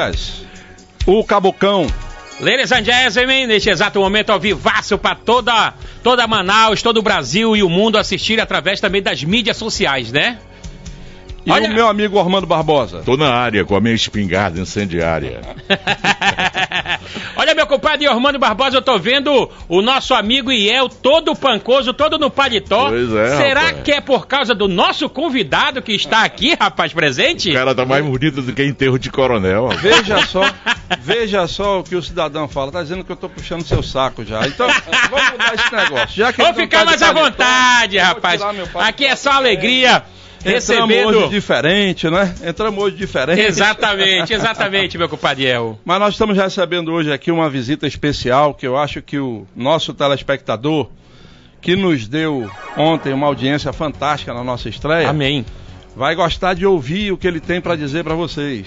Dias, o Cabocão. Ladies and gentlemen, neste exato momento ao vivaço para toda, toda Manaus, todo o Brasil e o mundo assistir através também das mídias sociais, né? E Olha... o meu amigo Armando Barbosa? Tô na área com a minha espingarda incendiária. Olha, meu compadre Armando Barbosa, eu tô vendo o nosso amigo Iel todo pancoso, todo no paletó. Pois é, Será rapaz. que é por causa do nosso convidado que está aqui, rapaz, presente? O cara tá mais bonito do que enterro de coronel. Rapaz. Veja só, veja só o que o cidadão fala. Tá dizendo que eu tô puxando seu saco já. Então, vamos mudar esse negócio. Já que Vou ficar tá mais à vontade, rapaz. Aqui é só alegria. Recebendo... Entramos hoje diferente, né? Entramos hoje diferente. Exatamente, exatamente, meu compadre El. Mas nós estamos recebendo hoje aqui uma visita especial que eu acho que o nosso telespectador, que nos deu ontem uma audiência fantástica na nossa estreia. Amém. Vai gostar de ouvir o que ele tem para dizer para vocês.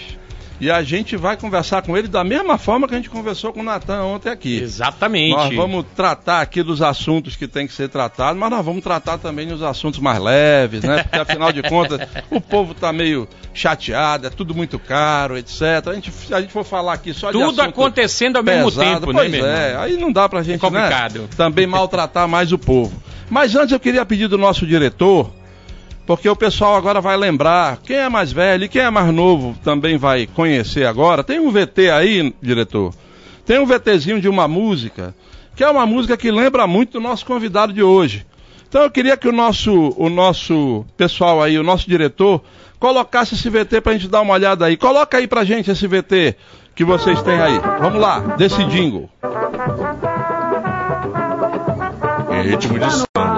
E a gente vai conversar com ele da mesma forma que a gente conversou com o Natan ontem aqui. Exatamente. Nós vamos tratar aqui dos assuntos que tem que ser tratados, mas nós vamos tratar também dos assuntos mais leves, né? Porque afinal de contas, o povo está meio chateado, é tudo muito caro, etc. A gente, se a gente for falar aqui só tudo de Tudo acontecendo ao mesmo tempo, né, pois é, aí não dá pra gente, é complicado. Né, também maltratar mais o povo. Mas antes eu queria pedir do nosso diretor porque o pessoal agora vai lembrar, quem é mais velho e quem é mais novo também vai conhecer agora. Tem um VT aí, diretor? Tem um VTzinho de uma música, que é uma música que lembra muito do nosso convidado de hoje. Então eu queria que o nosso, o nosso pessoal aí, o nosso diretor, colocasse esse VT pra gente dar uma olhada aí. Coloca aí pra gente esse VT que vocês têm aí. Vamos lá, desse jingle. Em ritmo de samba.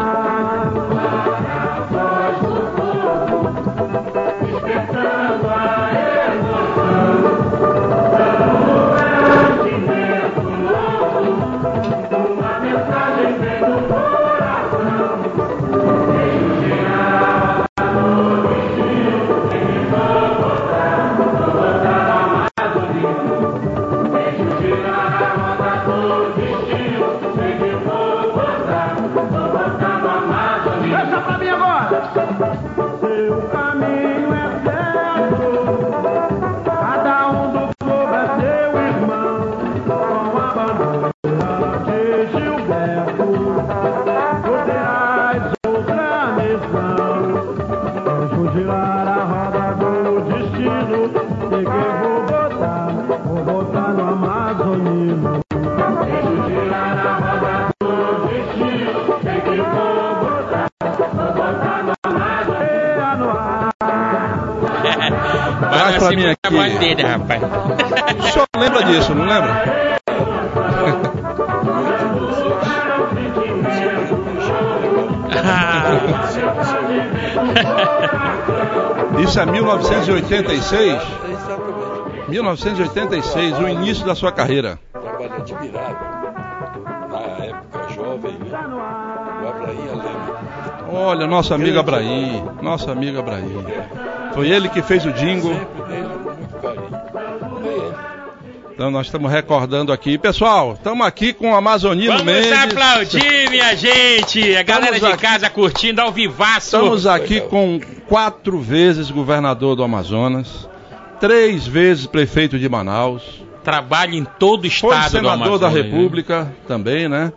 Mim aqui. Dele, rapaz. O senhor lembra disso, não lembra? Isso é 1986? 1986, o início da sua carreira. Trabalhei admirado. Na época jovem, né? O Abraí Alema. Olha, nosso amigo Abraí, nosso amigo Abraí. Foi ele que fez o jingle. Então nós estamos recordando aqui. Pessoal, estamos aqui com o Amazonino Vamos Mendes. Vamos aplaudir, minha gente. A galera de casa curtindo ao vivaço. Estamos aqui com quatro vezes governador do Amazonas, três vezes prefeito de Manaus. Trabalha em todo o estado Foi senador da né? República né? também, né?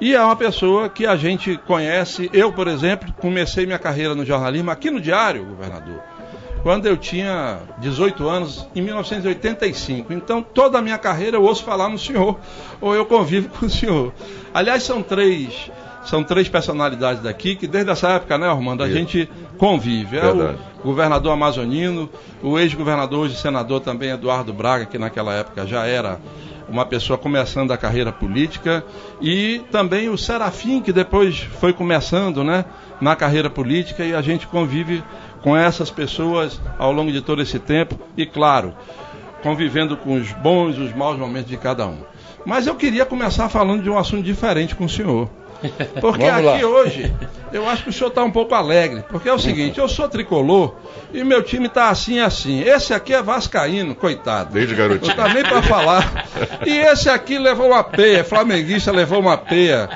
E é uma pessoa que a gente conhece. Eu, por exemplo, comecei minha carreira no jornalismo aqui no Diário, governador quando eu tinha 18 anos, em 1985. Então, toda a minha carreira eu ouço falar no senhor, ou eu convivo com o senhor. Aliás, são três, são três personalidades daqui que desde essa época, né, Armando, a Isso. gente convive. É Verdade. o governador amazonino, o ex-governador, hoje senador também, Eduardo Braga, que naquela época já era uma pessoa começando a carreira política, e também o Serafim, que depois foi começando, né, na carreira política, e a gente convive com essas pessoas ao longo de todo esse tempo e, claro, convivendo com os bons e os maus momentos de cada um. Mas eu queria começar falando de um assunto diferente com o senhor. Porque aqui hoje, eu acho que o senhor está um pouco alegre. Porque é o seguinte, eu sou tricolor e meu time está assim assim. Esse aqui é vascaíno, coitado. Desde garotinho. Não está nem para falar. E esse aqui levou uma peia, flamenguista levou uma peia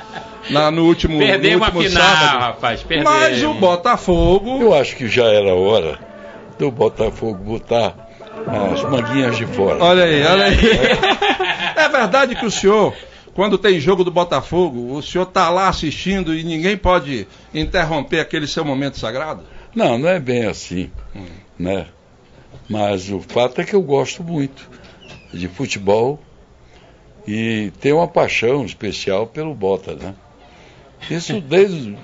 na, no último, Perdeu no último final, sábado. rapaz. Perdeu. Mas o Botafogo. Eu acho que já era hora do Botafogo botar as manguinhas de fora. Olha aí, olha aí. É verdade que o senhor, quando tem jogo do Botafogo, o senhor está lá assistindo e ninguém pode interromper aquele seu momento sagrado? Não, não é bem assim, hum. né? Mas o fato é que eu gosto muito de futebol e tenho uma paixão especial pelo Bota, né? Isso desde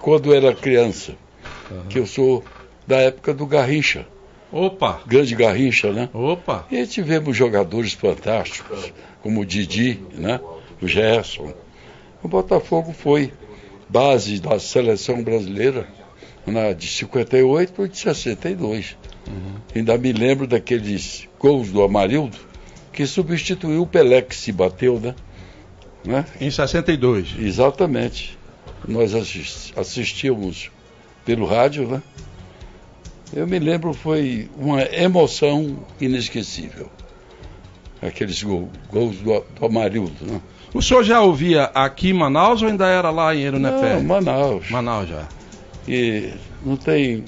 quando eu era criança, uhum. que eu sou da época do Garrincha. Opa! Grande Garrincha, né? Opa! E tivemos jogadores fantásticos, como o Didi, né? O Gerson. O Botafogo foi base da seleção brasileira na, de 58 e de 62. Uhum. Ainda me lembro daqueles gols do Amarildo, que substituiu o Pelé que se bateu, né? né? Em 62. Exatamente. Nós assistíamos pelo rádio, né? Eu me lembro, foi uma emoção inesquecível. Aqueles gol, gols do, do Amarildo, né? O senhor já ouvia aqui em Manaus ou ainda era lá em Erunepé? Não, Manaus. Manaus já. E não tem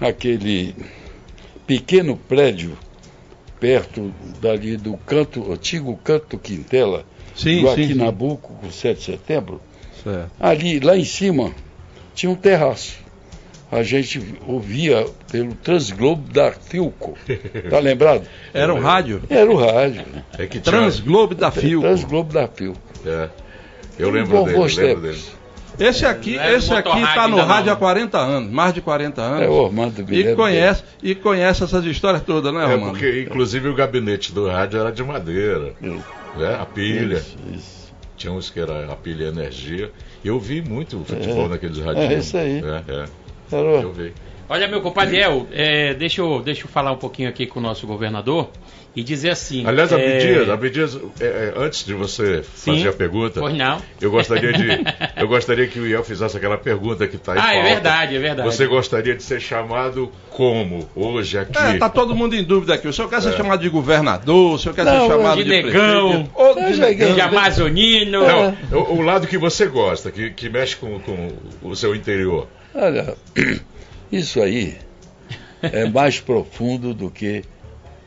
aquele pequeno prédio perto dali do canto, antigo canto Quintela, sim, do aqui Nabuco, com 7 de setembro. Certo. Ali, lá em cima, tinha um terraço a gente ouvia pelo Transglobo da Filco. Tá lembrado? Era o rádio? Era o rádio. É que Transglobo da Filco. Transglobo da Filco. É. Eu lembro dele, lembro dele. Esse aqui, é esse aqui está no rádio há 40 anos, mais de 40 anos. É o Armando e conhece E conhece essas histórias todas, né, é, Armando? É porque, inclusive, o gabinete do rádio era de madeira. Né? A pilha. Isso, isso. Tinha uns que era a pilha energia. Eu vi muito futebol é, naqueles rádios. É isso aí. É, é. Eu vi. Olha, meu compadre El, é, deixa, eu, deixa eu falar um pouquinho aqui com o nosso governador e dizer assim. Aliás, é... Abdias, Abdias é, é, antes de você Sim, fazer a pergunta, pois não. Eu gostaria de, eu gostaria que o Iel fizesse aquela pergunta que está aí. Ah, é verdade, é verdade. Você gostaria de ser chamado como hoje aqui? É, tá todo mundo em dúvida aqui. O senhor quer ser é. chamado de governador? O senhor quer não, ser chamado de, de negão? Ou de, negão. de amazonino? Não, o, o, lado que você gosta, que, que mexe com, com o seu interior. Olha, isso aí é mais profundo do que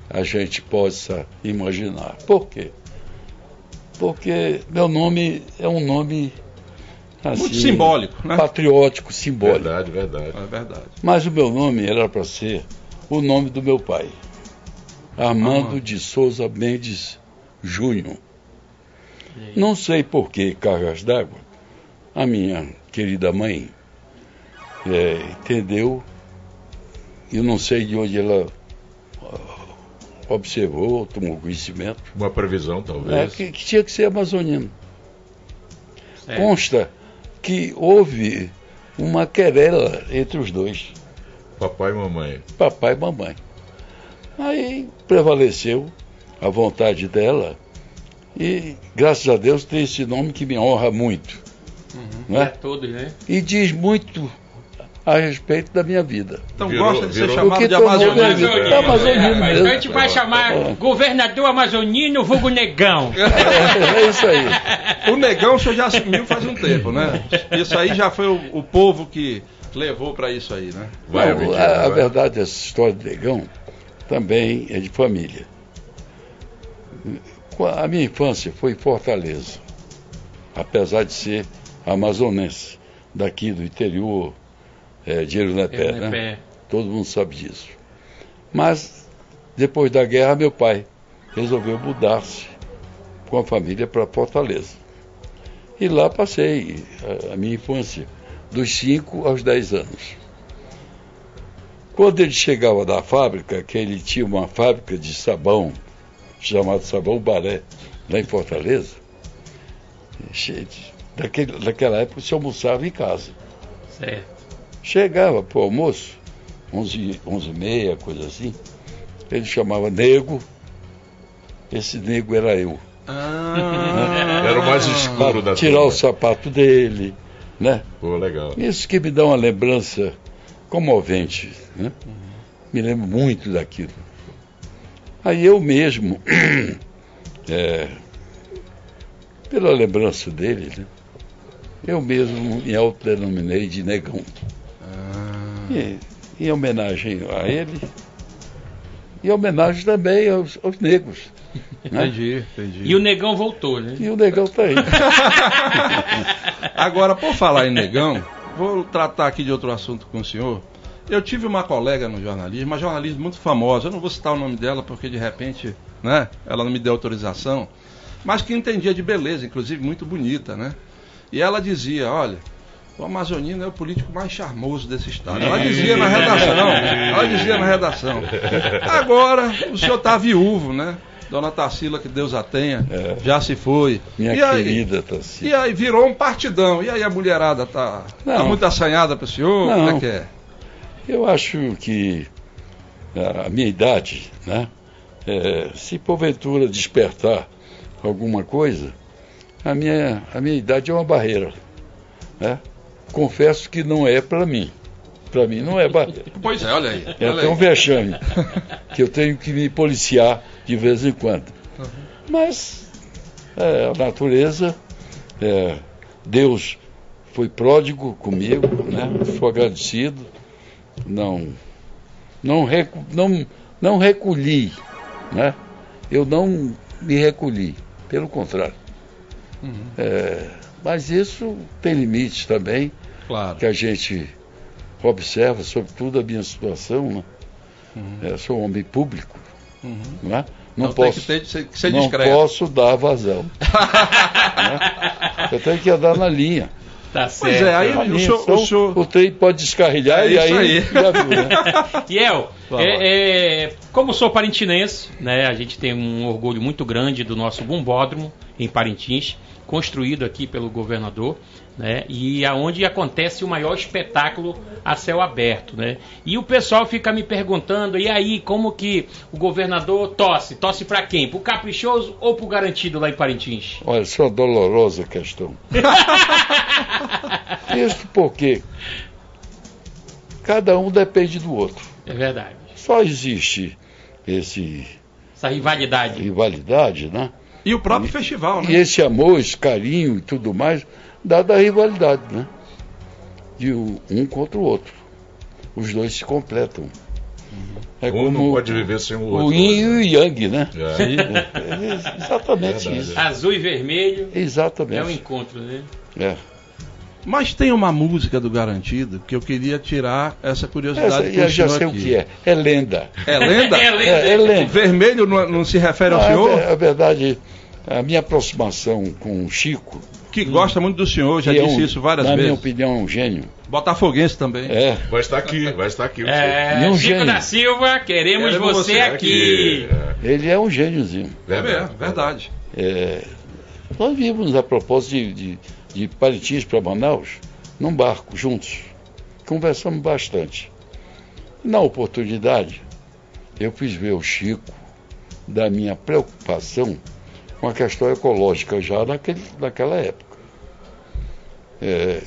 a gente possa imaginar. Por quê? Porque meu nome é um nome assim, muito simbólico, né? Patriótico, simbólico. Verdade, verdade. É verdade. Mas o meu nome era para ser o nome do meu pai, Armando ah. de Souza Mendes Júnior. Não sei por que cargas d'água. A minha querida mãe é, entendeu. Eu não sei de onde ela observou, tomou conhecimento. Uma previsão, talvez. É, que, que tinha que ser amazonino. É. Consta que houve uma querela entre os dois. Papai e mamãe. Papai e mamãe. Aí prevaleceu a vontade dela e, graças a Deus, tem esse nome que me honra muito. Uhum. Né? É todos, né? E diz muito a respeito da minha vida. Então virou, gosta de ser chamado de amazonino. É, amazonino mesmo. Então a gente vai chamar é. governador amazonino, vulgo negão. É, é, isso aí. O negão o senhor já assumiu faz um tempo, né? Isso aí já foi o, o povo que levou para isso aí, né? Vai, Não, a, a verdade, essa história do negão também é de família. A minha infância foi em Fortaleza, apesar de ser amazonense, daqui do interior, é, dinheiro na pé, né? Todo mundo sabe disso. Mas, depois da guerra, meu pai resolveu mudar-se com a família para Fortaleza. E lá passei a, a minha infância, dos 5 aos 10 anos. Quando ele chegava da fábrica, que ele tinha uma fábrica de sabão, chamado Sabão Baré, lá em Fortaleza, daquele, daquela época se almoçava em casa. Certo. Chegava para o almoço, 11, 11 e meia, coisa assim, ele chamava nego, esse nego era eu. Ah, era o mais escuro da Tirar turma. o sapato dele, né? Pô, legal. Isso que me dá uma lembrança comovente, né? Uhum. Me lembro muito daquilo. Aí eu mesmo, é, pela lembrança dele, né? eu mesmo me autodenominei de negão. E, em homenagem a ele, E homenagem também aos, aos negros. Né? Entendi, entendi. E o negão voltou, né? E o negão tá aí. Agora, por falar em negão, vou tratar aqui de outro assunto com o senhor. Eu tive uma colega no jornalismo, uma jornalista muito famosa, eu não vou citar o nome dela porque de repente, né, ela não me deu autorização, mas que entendia de beleza, inclusive muito bonita, né? E ela dizia, olha, o Amazonino é o político mais charmoso desse estado. Ela dizia na redação, ela dizia na redação. Agora, o senhor está viúvo, né? Dona Tarsila, que Deus a tenha, é. já se foi. Minha e querida Tarsila. E aí virou um partidão. E aí a mulherada tá, tá muito assanhada para o senhor? Não. Como é que é? Eu acho que a minha idade, né? É, se porventura despertar alguma coisa, a minha, a minha idade é uma barreira. Né? Confesso que não é para mim. Para mim não é. Pois é, olha aí. É até um vexame que eu tenho que me policiar de vez em quando. Uhum. Mas é, a natureza, é, Deus foi pródigo comigo, né? Sou agradecido. Não, não, recu, não, não recolhi, né? Eu não me recolhi, pelo contrário. Uhum. É, mas isso tem limites também, claro. que a gente observa, sobretudo a minha situação. Né? Uhum. É, sou um homem público. Uhum. Né? Não, então posso, tem que, ter, que ser não posso dar vazão. né? Eu tenho que andar na linha. Tá certo. Pois é, aí o, senhor, então, o, senhor... o trem pode descarrilhar é e aí, aí. já viu, né? É, é, como sou parintinense, né, a gente tem um orgulho muito grande do nosso bombódromo em Parintins construído aqui pelo governador, né? E aonde acontece o maior espetáculo a céu aberto, né? E o pessoal fica me perguntando, e aí, como que o governador tosse? Tosse para quem? Pro caprichoso ou pro garantido lá em Parintins? Olha, isso é uma dolorosa questão. Isso porque cada um depende do outro. É verdade. Só existe esse essa rivalidade. Rivalidade, né? E o próprio e, festival, né? E esse amor, esse carinho e tudo mais, dada a rivalidade, né? De um contra o outro. Os dois se completam. Uhum. É um como não pode viver sem o outro. O yin e o yang, né? É. é exatamente isso. Azul e vermelho. Exatamente. É o um encontro, né? É. Mas tem uma música do Garantido que eu queria tirar essa curiosidade. Essa, eu já sei aqui. o que é. É lenda. É lenda? é, lenda. É, é lenda. Vermelho não, não, se refere ao senhor? É, é verdade a minha aproximação com o Chico. Que hum, gosta muito do senhor, já é disse é um, isso várias na vezes. Na minha opinião, é um gênio. Botafoguense também. É. Vai estar aqui, vai estar aqui. É, é um Chico gênio. da Silva, queremos, queremos você, você, aqui. aqui. Ele é um gêniozinho. É, verdade. verdade. É, nós vimos a propósito de, de, de Parintins para Manaus, num barco, juntos. Conversamos bastante. Na oportunidade, eu fiz ver o Chico da minha preocupação com a questão ecológica já naquele, naquela época. É,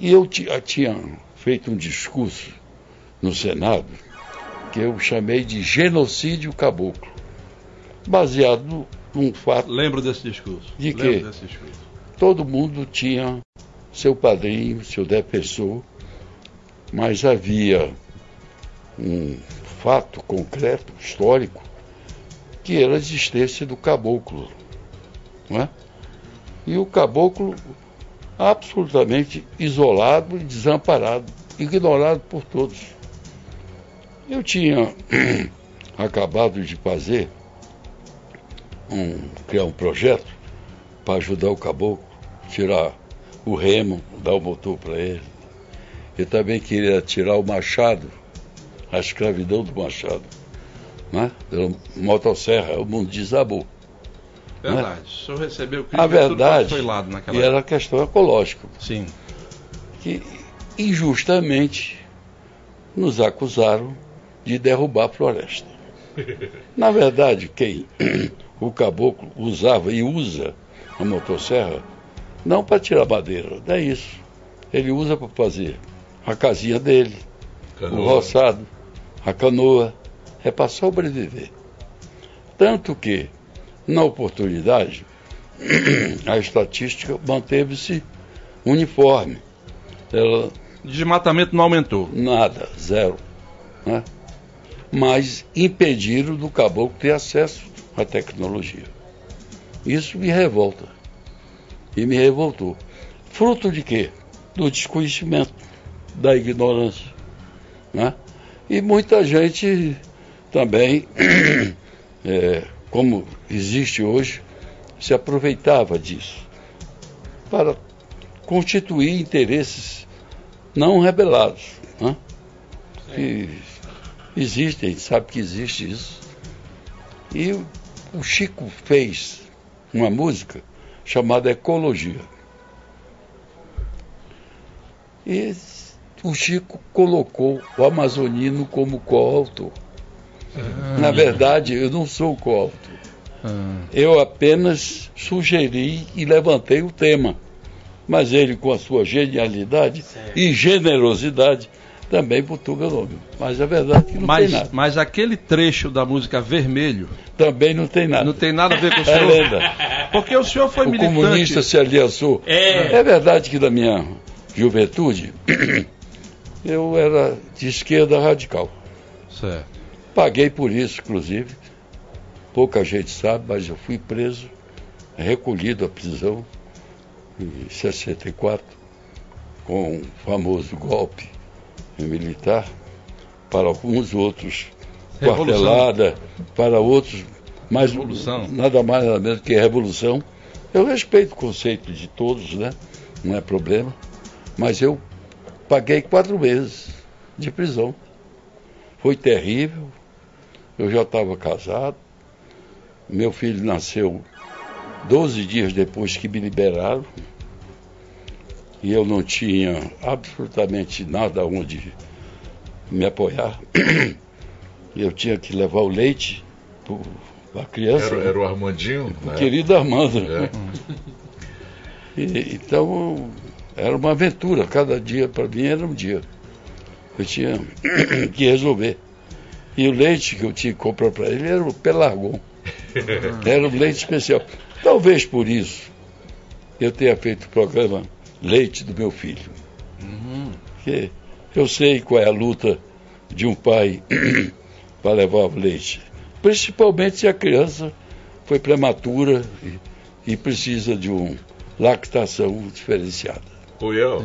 e eu tinha feito um discurso no Senado que eu chamei de genocídio caboclo, baseado num fato. Lembro desse discurso. De que discurso. todo mundo tinha seu padrinho, seu defensor, mas havia um fato concreto, histórico, que era a existência do caboclo. Não é? E o caboclo absolutamente isolado e desamparado, ignorado por todos. Eu tinha acabado de fazer um, criar um projeto para ajudar o caboclo, tirar o remo, dar o motor para ele. Eu também queria tirar o machado, a escravidão do machado né? pela motosserra, o mundo desabou. Verdade. Né? O senhor recebeu crítica, a verdade, foi lado naquela e era a questão ecológica. Sim. Que injustamente nos acusaram de derrubar a floresta. Na verdade, quem o caboclo usava e usa a motosserra não para tirar madeira, não é isso. Ele usa para fazer a casinha dele, canoa. o roçado, a canoa, é para sobreviver. Tanto que, na oportunidade, a estatística manteve-se uniforme. Ela, Desmatamento não aumentou? Nada, zero. Né? mas impediram do caboclo ter acesso à tecnologia. Isso me revolta. E me revoltou. Fruto de quê? Do desconhecimento, da ignorância. Né? E muita gente também, é, como existe hoje, se aproveitava disso para constituir interesses não rebelados. Né? Que existem, sabe que existe isso. E o Chico fez uma música chamada Ecologia. E o Chico colocou o amazonino como coautor. Ah. Na verdade, eu não sou coautor. Ah. Eu apenas sugeri e levantei o tema. Mas ele, com a sua genialidade certo. e generosidade, também botou meu nome. Mas a verdade é que não mas, tem nada. Mas aquele trecho da música Vermelho. Também não tem nada. Não tem nada a ver com o é senhor. É lenda. Porque o senhor foi o militante. O comunista se aliançou. É. é verdade que da minha juventude eu era de esquerda radical. Certo. Paguei por isso, inclusive. Pouca gente sabe, mas eu fui preso, recolhido à prisão em 64, com o famoso golpe militar, para alguns outros quartelada, para outros, mas revolução. nada mais nada menos que revolução. Eu respeito o conceito de todos, né? Não é problema. Mas eu paguei quatro meses de prisão. Foi terrível. Eu já estava casado. Meu filho nasceu 12 dias depois que me liberaram. E eu não tinha absolutamente nada onde me apoiar. Eu tinha que levar o leite para a criança. Era, era, o Armandinho? O querido Armando. É. E, então, era uma aventura. Cada dia para mim era um dia. Eu tinha que resolver. E o leite que eu tinha que comprar para ele era o Pelargon. Era um leite especial. Talvez por isso eu tenha feito o programa Leite do meu filho. Uhum. Porque eu sei qual é a luta de um pai para levar o leite. Principalmente se a criança foi prematura e, e precisa de uma lactação diferenciada. Eu.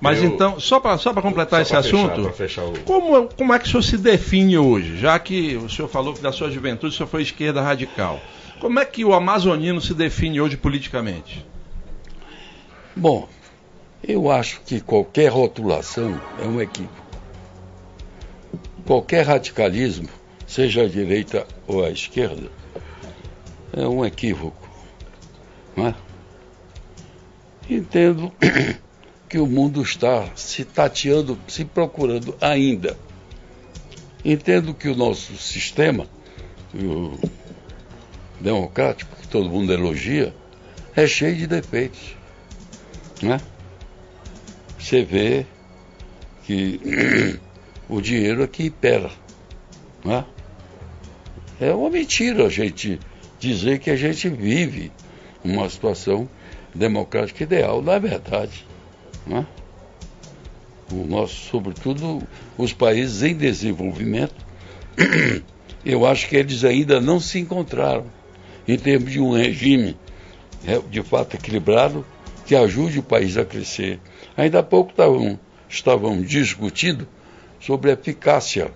Mas eu, então, só para só completar só esse fechar, assunto, fechar o... como, como é que o senhor se define hoje? Já que o senhor falou que da sua juventude o senhor foi esquerda radical. Como é que o amazonino se define hoje politicamente? Bom, eu acho que qualquer rotulação é um equívoco. Qualquer radicalismo, seja a direita ou a esquerda, é um equívoco. Não é? Entendo que o mundo está se tateando, se procurando ainda. Entendo que o nosso sistema o democrático, que todo mundo elogia, é cheio de defeitos. Né? Você vê que o dinheiro aqui impera. Né? É uma mentira a gente dizer que a gente vive uma situação democrática ideal, é verdade. Né? O nosso, sobretudo os países em desenvolvimento, eu acho que eles ainda não se encontraram em termos de um regime é, de fato equilibrado que ajude o país a crescer. Ainda há pouco estavam, estavam discutindo sobre a eficácia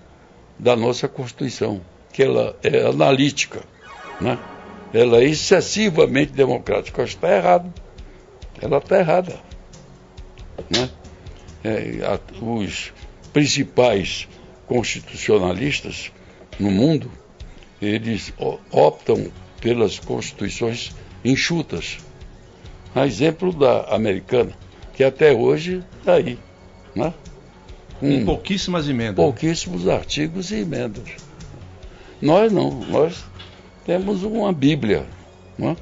da nossa Constituição, que ela é analítica, né? ela é excessivamente democrática. Está errado. Ela está errada. Né? É, a, os principais constitucionalistas no mundo, eles optam pelas constituições enxutas, a exemplo da americana, que até hoje está aí. Né? Com pouquíssimas emendas. Pouquíssimos artigos e emendas. Nós não, nós temos uma Bíblia né?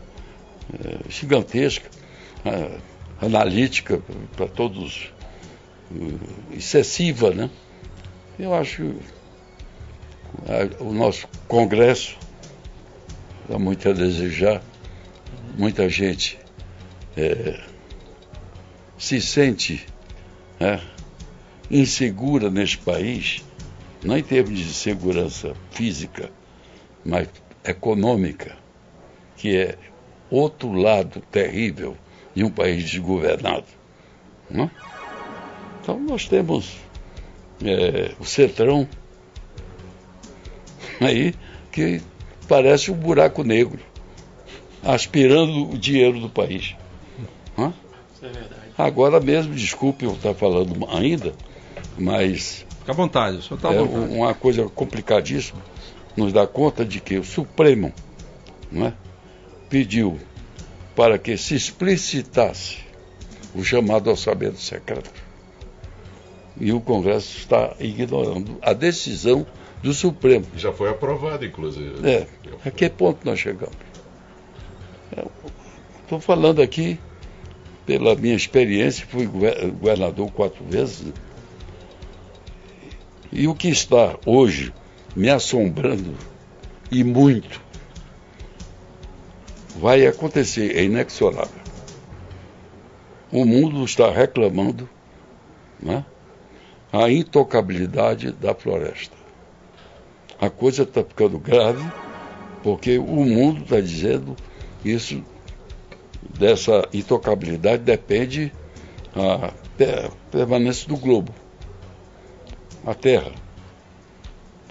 é, gigantesca, é, analítica para todos, é, excessiva, né? Eu acho o nosso Congresso dá muito a desejar, muita gente é, se sente é, insegura neste país não em termos de segurança física, mas econômica, que é outro lado terrível de um país desgovernado. Não? É? Então nós temos é, o Cetrão aí que parece um buraco negro, aspirando o dinheiro do país. Não? É? Isso é verdade. Agora mesmo, desculpe eu estar falando ainda, mas. Fica à vontade, só está é uma coisa complicadíssima nos dá conta de que o Supremo não é, pediu para que se explicitasse o chamado orçamento secreto. E o Congresso está ignorando a decisão do Supremo. Já foi aprovado, inclusive. É. A que ponto nós chegamos? Estou falando aqui pela minha experiência, fui governador quatro vezes. E o que está hoje me assombrando, e muito, vai acontecer, é inexorável. O mundo está reclamando né, a intocabilidade da floresta. A coisa está ficando grave, porque o mundo está dizendo isso, dessa intocabilidade depende a permanência do globo, a Terra.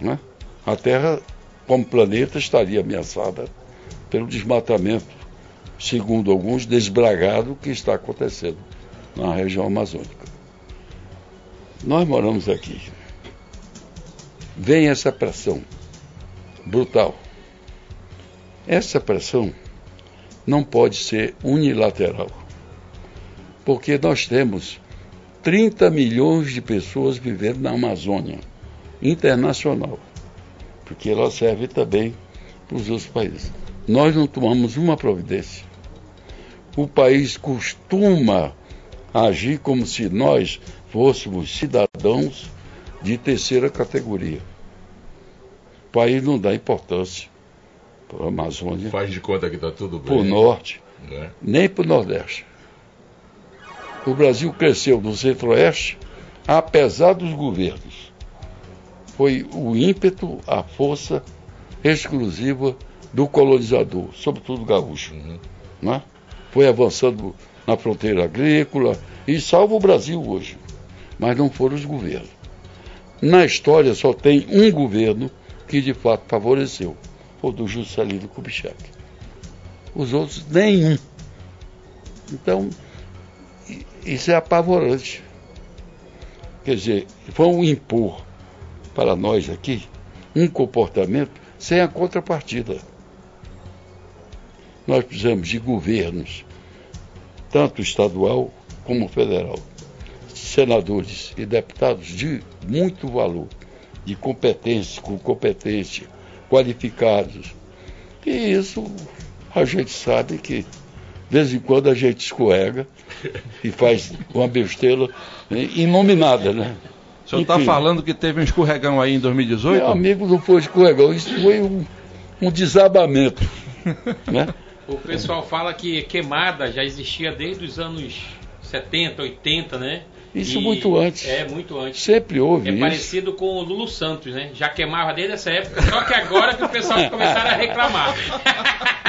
Né? A Terra, como planeta, estaria ameaçada pelo desmatamento, segundo alguns, desbragado que está acontecendo na região amazônica. Nós moramos aqui. Vem essa pressão brutal. Essa pressão não pode ser unilateral, porque nós temos 30 milhões de pessoas vivendo na Amazônia internacional, porque ela serve também para os outros países nós não tomamos uma providência. O país costuma agir como se nós fôssemos cidadãos de terceira categoria. O país não dá importância para a Amazônia. Faz de conta que está tudo bem. Para o norte, né? nem para o nordeste. O Brasil cresceu no centro-oeste, apesar dos governos. Foi o ímpeto, a força exclusiva do colonizador, sobretudo gaúcho. Uhum. Né? Foi avançando na fronteira agrícola e salva o Brasil hoje. Mas não foram os governos. Na história só tem um governo que de fato favoreceu, o do Juscelino Kubitschek. Os outros, nenhum. Então, isso é apavorante. Quer dizer, vão impor para nós aqui um comportamento sem a contrapartida. Nós precisamos de governos, tanto estadual como federal, senadores e deputados de muito valor, de competência, com competência, qualificados. E isso a gente sabe que de vez em quando a gente escorrega e faz uma besteira inominada, né? O senhor está falando que teve um escorregão aí em 2018? Meu amigo, não foi escorregão, isso foi um, um desabamento. né? O pessoal fala que queimada já existia desde os anos 70, 80, né? Isso e muito antes. É, muito antes. Sempre houve é isso. parecido com o Lulu Santos, né? Já queimava desde essa época, só que agora que o pessoal começaram a reclamar.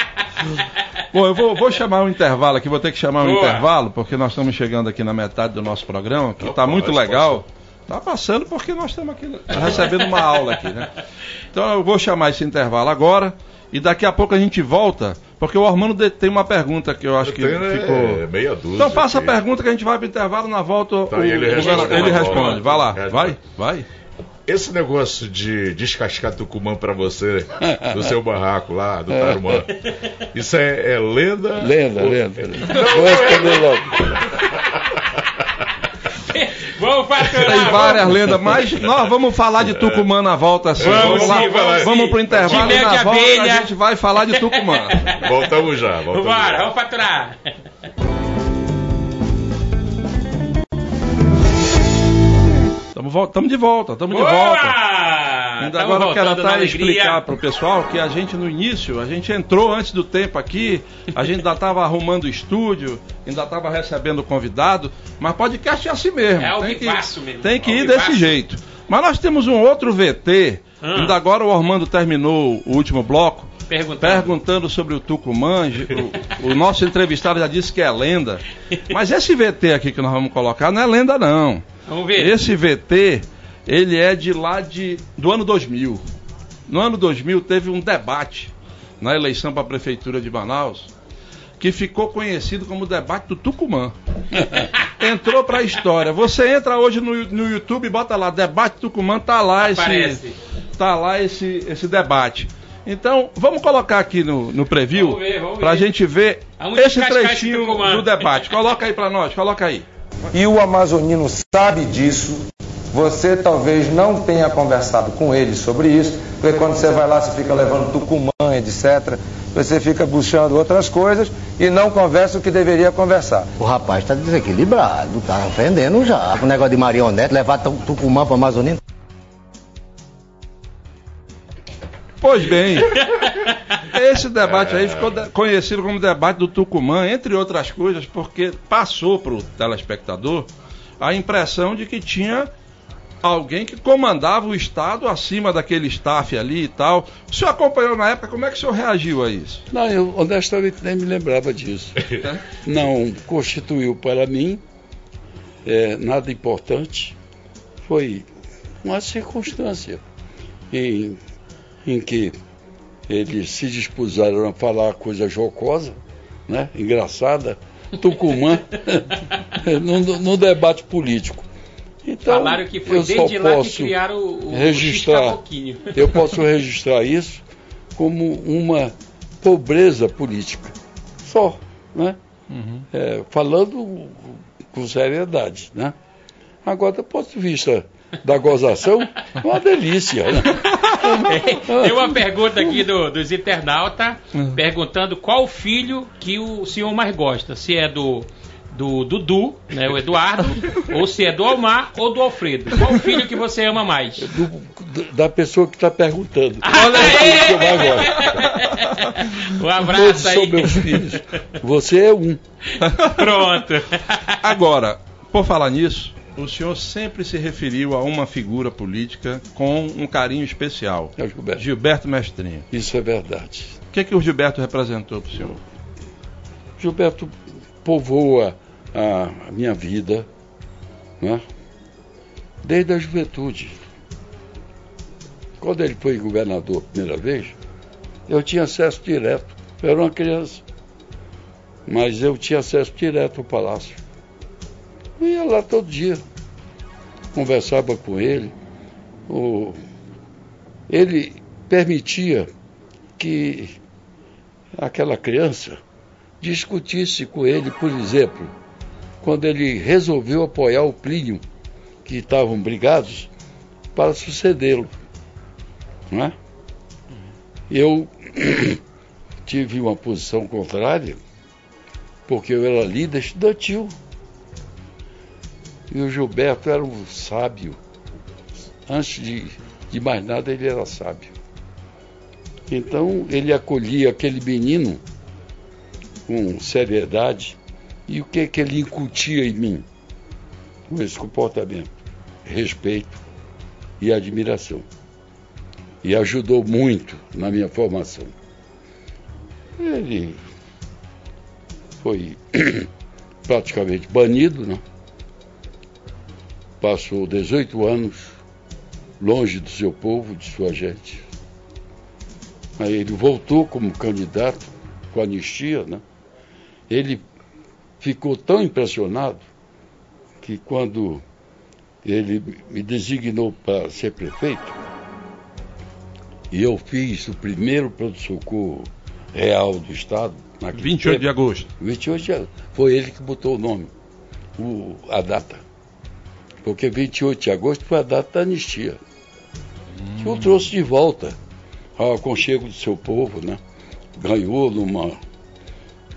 Bom, eu vou, vou, chamar um intervalo aqui, vou ter que chamar um Boa. intervalo, porque nós estamos chegando aqui na metade do nosso programa, que está muito legal. Está passando porque nós estamos aqui recebendo uma aula aqui, né? Então eu vou chamar esse intervalo agora e daqui a pouco a gente volta porque o Armando tem uma pergunta que eu acho eu que ficou. É, meia dúzia. Então faça aqui. a pergunta que a gente vai para o intervalo, na volta então, o, ele, responde, ele responde. Vai lá, vai, vai. Esse negócio de descascar Tucumã para você, do seu barraco lá, do Tarumã, isso é, é lenda? Lenda, ou... lenda. Não, responder logo. Vamos faturar. Tem várias lendas, mas nós vamos falar de Tucumã na volta assim. Vamos, vamos lá, sim, vamos, vamos pro intervalo e na volta abelha. a gente vai falar de Tucumã. Voltamos já. Voltamos Bora, vamos faturar. Estamos de volta, estamos de volta. Ainda agora eu quero até explicar para o pessoal que a gente no início, a gente entrou antes do tempo aqui, a gente ainda estava arrumando o estúdio, ainda estava recebendo convidado, mas podcast é assim mesmo. É tem que, mesmo. Tem que ir desse jeito. Mas nós temos um outro VT, ah. ainda agora o Ormando terminou o último bloco, perguntando, perguntando sobre o Tucumã. O, o, nosso entrevistado já disse que é lenda. Mas esse VT aqui que nós vamos colocar não é lenda, não. Vamos ver. Esse VT, ele é de lá de, do ano 2000. No ano 2000 teve um debate na eleição para a prefeitura de Manaus que ficou conhecido como o debate do Tucumã. Entrou para a história. Você entra hoje no, no YouTube e bota lá debate Tucumã, tá lá Aparece. esse tá lá esse esse debate. Então, vamos colocar aqui no, no preview para a gente ver esse trechinho do debate. Coloca aí para nós, coloca aí. E o amazonino sabe disso. Você talvez não tenha conversado com ele sobre isso, porque quando você vai lá, você fica levando tucumã, etc. Você fica buscando outras coisas e não conversa o que deveria conversar. O rapaz está desequilibrado, está ofendendo já. O negócio de marionete, levar tucumã para o amazonino. Pois bem, esse debate aí ficou conhecido como debate do Tucumã, entre outras coisas, porque passou para o telespectador a impressão de que tinha alguém que comandava o Estado acima daquele staff ali e tal. O senhor acompanhou na época, como é que o senhor reagiu a isso? Não, eu honestamente nem me lembrava disso. É? Não constituiu para mim é, nada importante. Foi uma circunstância. Em em que eles se dispuseram a falar coisa jocosa, né, engraçada, Tucumã, no, no, debate político. Então, Falaram que foi desde lá que criaram o, o registrar, Eu posso registrar isso como uma pobreza política. Só, né? Uhum. É, falando com seriedade, né? Agora, do ponto de vista da gozação, uma delícia. Né? Tem uma pergunta aqui do, dos internautas perguntando qual filho que o senhor mais gosta. Se é do do Dudu, né, o Eduardo, ou se é do Almar ou do Alfredo. Qual filho que você ama mais? Do, da pessoa que está perguntando. Olha aí que eu mais gosto. Um abraço Todos aí. são meus filhos. Você é um. Pronto. Agora, por falar nisso, o senhor sempre se referiu a uma figura política com um carinho especial. É o Gilberto. Gilberto Mestrinho. Isso é verdade. O que, é que o Gilberto representou para o senhor? Gilberto povoa a minha vida, né? desde a juventude. Quando ele foi governador a primeira vez, eu tinha acesso direto. Eu era uma criança, mas eu tinha acesso direto ao palácio. Eu ia lá todo dia, conversava com ele. O, ele permitia que aquela criança discutisse com ele, por exemplo, quando ele resolveu apoiar o Plínio, que estavam brigados, para sucedê-lo. É? Eu tive uma posição contrária, porque eu era líder estudantil. E o Gilberto era um sábio. Antes de, de mais nada, ele era sábio. Então, ele acolhia aquele menino com seriedade. E o que, que ele incutia em mim? Com esse comportamento? Respeito e admiração. E ajudou muito na minha formação. Ele foi praticamente banido, né? passou 18 anos longe do seu povo, de sua gente. Aí ele voltou como candidato com anistia, né? Ele ficou tão impressionado que quando ele me designou para ser prefeito, e eu fiz o primeiro pronto-socorro real do Estado. 28 tempo, de agosto. 28 de agosto. Foi ele que botou o nome, o, a data porque 28 de agosto foi a data da anistia. Hum. Que o trouxe de volta ao aconchego do seu povo, né? Ganhou numa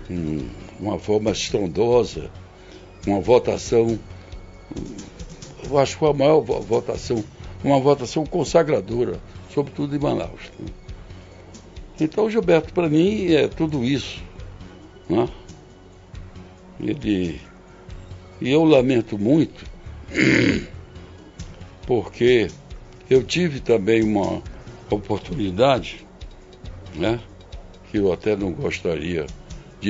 um, uma forma estrondosa, uma votação, eu acho que foi a maior votação, uma votação consagradora, sobretudo em Manaus. Né? Então Gilberto, para mim, é tudo isso. Né? Ele, e eu lamento muito porque eu tive também uma oportunidade, né, que eu até não gostaria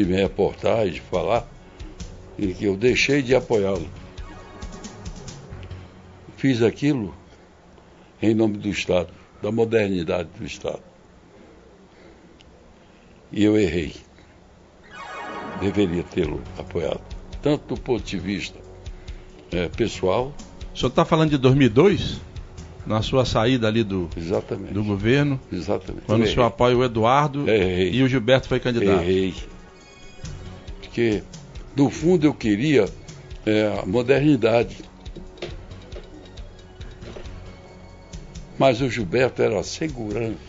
de me reportar e de falar, em que eu deixei de apoiá-lo. Fiz aquilo em nome do Estado, da modernidade do Estado. E eu errei. Deveria tê-lo apoiado, tanto do ponto de vista é, pessoal. O senhor está falando de 2002? Na sua saída ali do, Exatamente. do governo? Exatamente. Quando o senhor apoia o Eduardo errei. e o Gilberto foi candidato? Errei. Porque, no fundo, eu queria é, a modernidade. Mas o Gilberto era segurança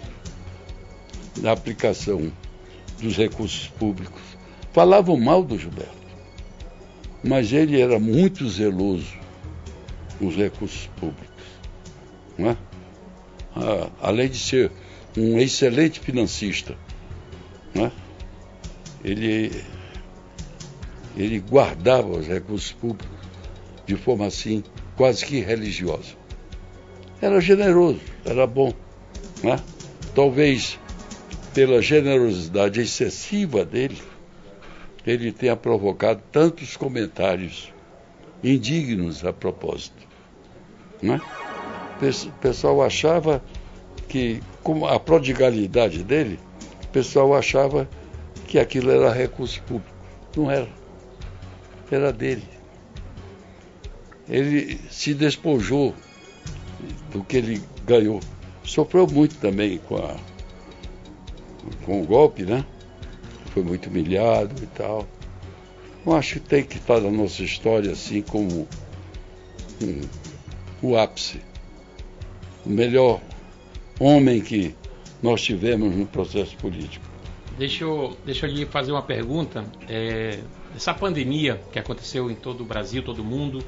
na aplicação dos recursos públicos. Falavam mal do Gilberto, mas ele era muito zeloso com os recursos públicos. Não é? ah, além de ser um excelente financista, não é? ele, ele guardava os recursos públicos de forma assim, quase que religiosa. Era generoso, era bom. Não é? Talvez pela generosidade excessiva dele, ele tenha provocado tantos comentários indignos a propósito. Né? O pessoal achava que, com a prodigalidade dele, o pessoal achava que aquilo era recurso público. Não era. Era dele. Ele se despojou do que ele ganhou. Sofreu muito também com, a, com o golpe, né? Foi muito humilhado e tal. Eu acho que tem que estar na nossa história assim como um, o ápice. O melhor homem que nós tivemos no processo político. Deixa eu, deixa eu lhe fazer uma pergunta. É, essa pandemia que aconteceu em todo o Brasil, todo o mundo,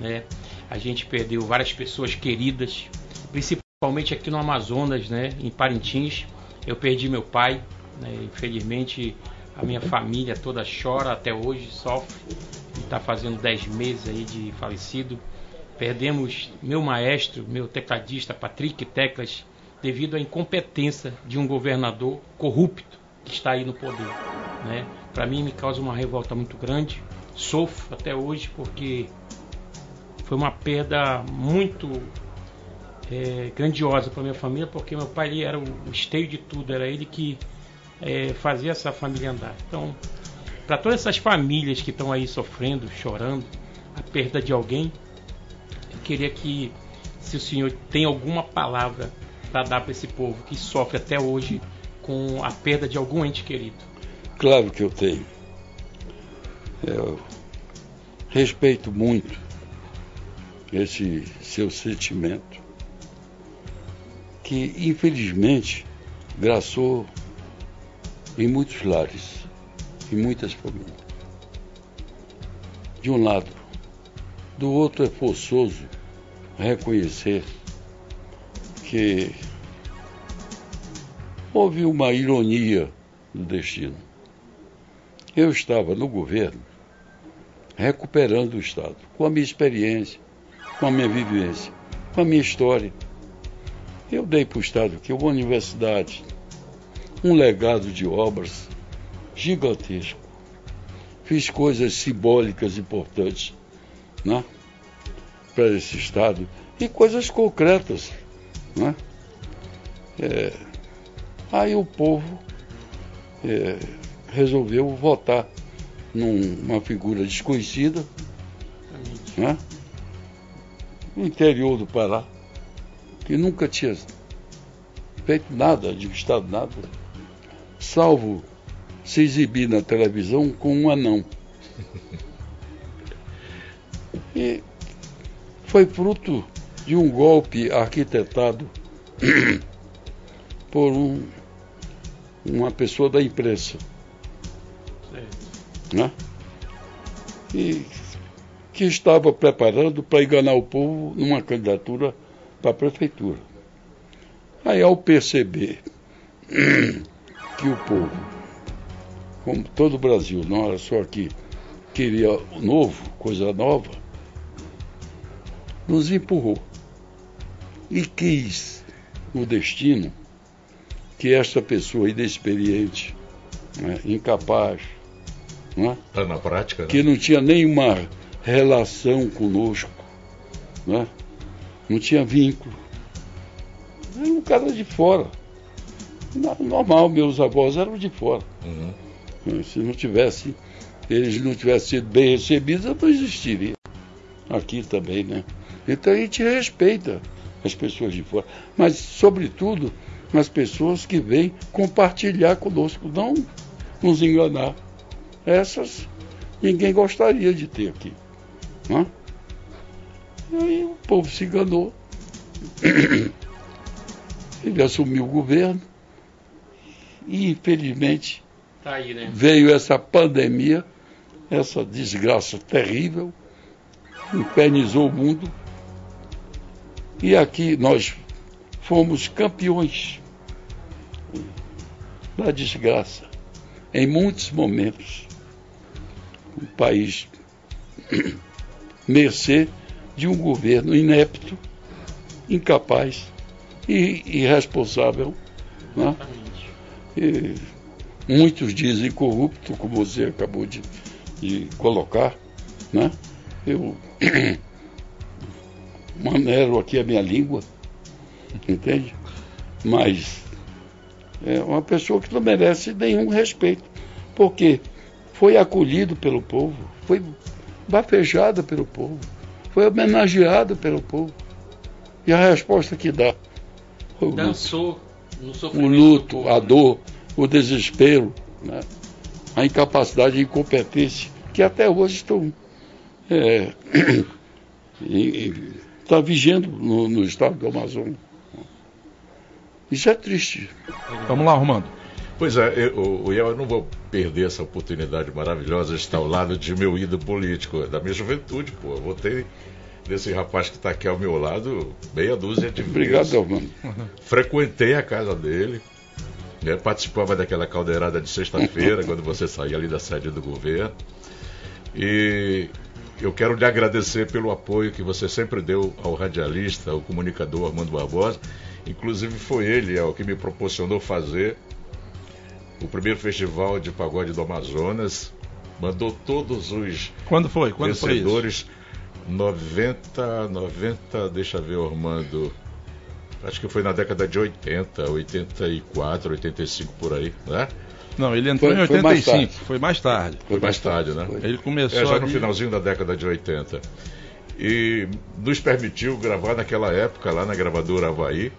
né? A gente perdeu várias pessoas queridas, principalmente aqui no Amazonas, né? Em Parintins. Eu perdi meu pai, né? infelizmente a minha família toda chora até hoje, sofre. Está fazendo 10 meses aí de falecido. Perdemos meu maestro, meu tecladista Patrick Teclas, devido à incompetência de um governador corrupto que está aí no poder. Né? Para mim me causa uma revolta muito grande. Sofro até hoje porque foi uma perda muito é, grandiosa para minha família, porque meu pai era o esteio de tudo, era ele que é, fazia essa família andar. Então, para todas essas famílias que estão aí sofrendo, chorando, a perda de alguém, eu queria que, se o senhor tem alguma palavra para dar para esse povo que sofre até hoje com a perda de algum ente querido. Claro que eu tenho. Eu respeito muito esse seu sentimento, que infelizmente graçou em muitos lares, em muitas famílias. De um lado. Do outro é forçoso reconhecer que houve uma ironia do destino. Eu estava no governo recuperando o Estado, com a minha experiência, com a minha vivência, com a minha história. Eu dei para o Estado aqui uma universidade, um legado de obras gigantesco. Fiz coisas simbólicas importantes né, para esse Estado e coisas concretas. Né? É, aí o povo é, resolveu votar numa figura desconhecida né, no interior do Pará, que nunca tinha feito nada, administrado nada, salvo se exibir na televisão com um anão. E foi fruto de um golpe arquitetado por um, uma pessoa da imprensa. Né? E que estava preparando para enganar o povo numa candidatura para a prefeitura. Aí, ao perceber que o povo, como todo o Brasil, não era só aqui, queria novo, coisa nova, nos empurrou E quis o destino que esta pessoa inexperiente, né, incapaz, né, tá na prática, né? que não tinha nenhuma relação conosco, né, não tinha vínculo, era um cara de fora. Normal, meus avós eram de fora. Uhum. Se não tivesse, eles não tivessem sido bem recebidos, eu não existiria. Aqui também, né? Então a gente respeita as pessoas de fora. Mas, sobretudo, as pessoas que vêm compartilhar conosco, não nos enganar. Essas ninguém gostaria de ter aqui. Né? E aí o povo se enganou. Ele assumiu o governo e, infelizmente, tá aí, né? veio essa pandemia, essa desgraça terrível, infernizou o mundo. E aqui nós fomos campeões da desgraça em muitos momentos. O país mercê de um governo inepto, incapaz e irresponsável. Né? E muitos dizem corrupto, como você acabou de, de colocar. Né? Eu manero aqui a minha língua, entende? Mas é uma pessoa que não merece nenhum respeito, porque foi acolhido pelo povo, foi bafejado pelo povo, foi homenageado pelo povo. E a resposta que dá o Dançou luto, no o luto, a dor, o desespero, né? a incapacidade e incompetência, que até hoje estão é, está vigendo no, no estado do Amazonas. Isso é triste. Vamos lá, Romando. Pois é, eu, eu, eu não vou perder essa oportunidade maravilhosa de estar ao lado de meu ídolo político, da minha juventude, pô. Eu votei desse rapaz que está aqui ao meu lado, meia dúzia de Obrigado, vezes. mano. Frequentei a casa dele, né, participava daquela caldeirada de sexta-feira, quando você saía ali da sede do governo. E eu quero lhe agradecer pelo apoio que você sempre deu ao radialista, ao comunicador Armando Barbosa. Inclusive foi ele é, o que me proporcionou fazer o primeiro festival de pagode do Amazonas. Mandou todos os Quando foi? Quando vencedores. Foi 90, 90, deixa eu ver, Armando. Acho que foi na década de 80, 84, 85 por aí, né? Não, ele entrou foi, em 85, foi mais, foi mais tarde. Foi mais tarde, né? Ele começou. É, já no finalzinho da década de 80. E nos permitiu gravar naquela época, lá na gravadora Havaí,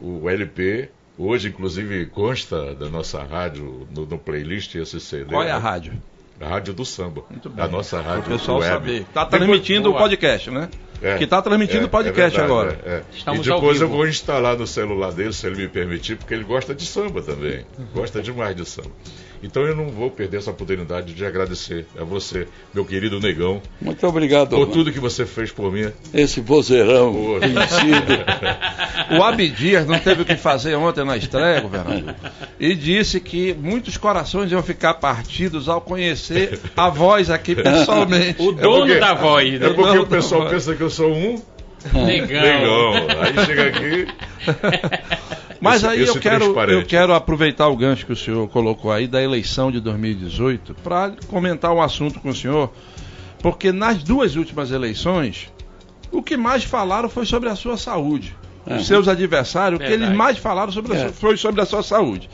o LP. Hoje, inclusive, consta da nossa rádio no, no playlist esse CD. Qual é a rádio? A Rádio do Samba. Muito bem. A nossa rádio o pessoal web. saber. Está transmitindo o podcast, né? É, que está transmitindo o é, podcast é verdade, agora. É, é. e depois eu vou instalar no celular dele, se ele me permitir, porque ele gosta de samba também. Gosta demais de samba. Então eu não vou perder essa oportunidade de agradecer a você, meu querido Negão. Muito obrigado. Por mano. tudo que você fez por mim. Esse vozeirão vencido. o Abdias não teve o que fazer ontem na estreia, governador. E disse que muitos corações iam ficar partidos ao conhecer a voz aqui pessoalmente. o dono é porque, da voz. Né? É porque o pessoal pensa que eu sou um Negão. Negão. Aí chega aqui. Mas aí eu quero, eu quero aproveitar o gancho que o senhor colocou aí da eleição de 2018 para comentar um assunto com o senhor, porque nas duas últimas eleições, o que mais falaram foi sobre a sua saúde. Os é. seus adversários, Verdade. o que eles mais falaram sobre é. foi sobre a sua saúde.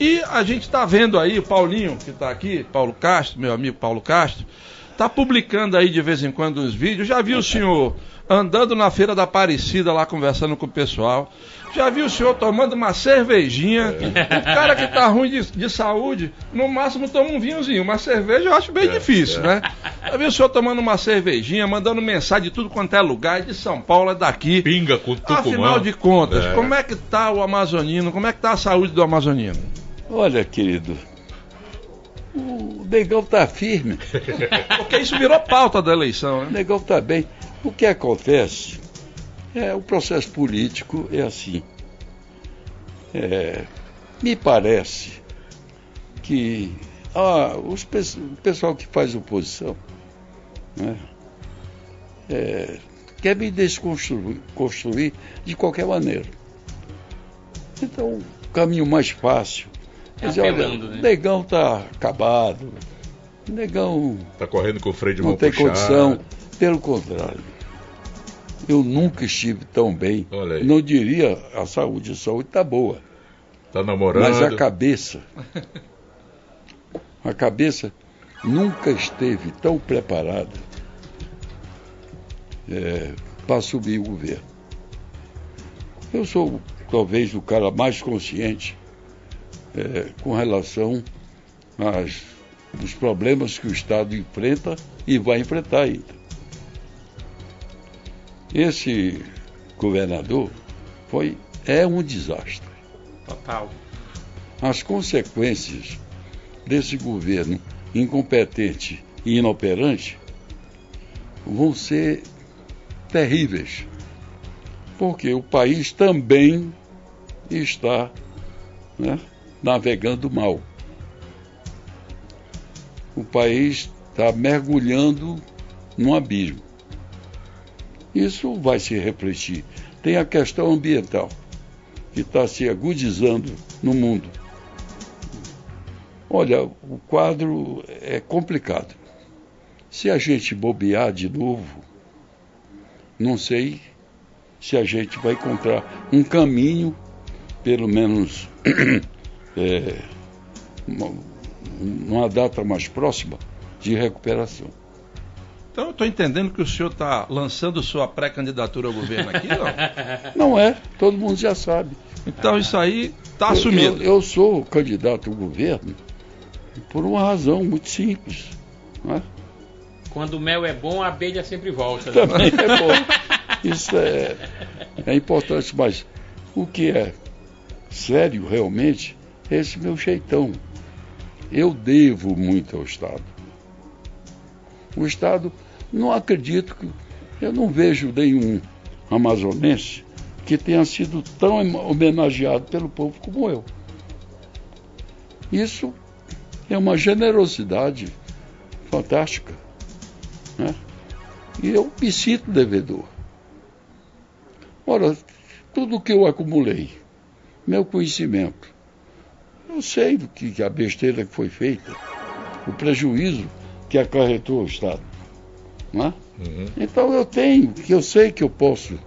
E a gente está vendo aí, o Paulinho, que está aqui, Paulo Castro, meu amigo Paulo Castro, está publicando aí de vez em quando uns vídeos. Já viu o senhor andando na feira da Aparecida lá conversando com o pessoal. Já viu o senhor tomando uma cervejinha? O cara que tá ruim de, de, saúde, no máximo toma um vinhozinho. Uma cerveja eu acho bem é, difícil, é. né? Já viu o senhor tomando uma cervejinha, mandando mensagem de tudo quanto é lugar, de São Paulo, é daqui. Pinga com Tucumã. Afinal de contas, é. como é que tá o amazonino? Como é que tá a saúde do amazonino? Olha, querido, o negão tá firme. Porque isso virou pauta da eleição, né? O negão tá bem. O que acontece é o processo político é assim. É, me parece que ah, os, o pessoal que faz oposição né, é, quer me desconstruir construir de qualquer maneira. Então, o caminho mais fácil. É dizer, olha, né? negão está acabado. Negão. Está correndo com o freio de Não mão tem puxado. condição. Pelo contrário. Eu nunca estive tão bem. Não diria a saúde. A saúde está boa. Está namorando. Mas a cabeça. A cabeça nunca esteve tão preparada é, para assumir o governo. Eu sou talvez o cara mais consciente é, com relação aos, aos problemas que o Estado enfrenta e vai enfrentar ainda. Esse governador foi é um desastre. Total. As consequências desse governo incompetente e inoperante vão ser terríveis, porque o país também está né, navegando mal. O país está mergulhando num abismo. Isso vai se refletir. Tem a questão ambiental, que está se agudizando no mundo. Olha, o quadro é complicado. Se a gente bobear de novo, não sei se a gente vai encontrar um caminho, pelo menos é, uma, uma data mais próxima, de recuperação. Então eu estou entendendo que o senhor está lançando sua pré-candidatura ao governo aqui, não? Não é, todo mundo já sabe. Então isso aí está assumido. Eu, eu, sou candidato ao governo por uma razão muito simples. É? Quando o mel é bom, a abelha sempre volta. Né? Também é bom. Isso é, é importante, mas o que é sério realmente é esse meu jeitão. Eu devo muito ao Estado. O Estado, não acredito que. Eu não vejo nenhum amazonense que tenha sido tão homenageado pelo povo como eu. Isso é uma generosidade fantástica. Né? E eu me sinto devedor. Ora, tudo que eu acumulei, meu conhecimento, eu sei do que a besteira que foi feita, o prejuízo que acarretou o Estado. Né? Uhum. Então eu tenho, que eu sei que eu posso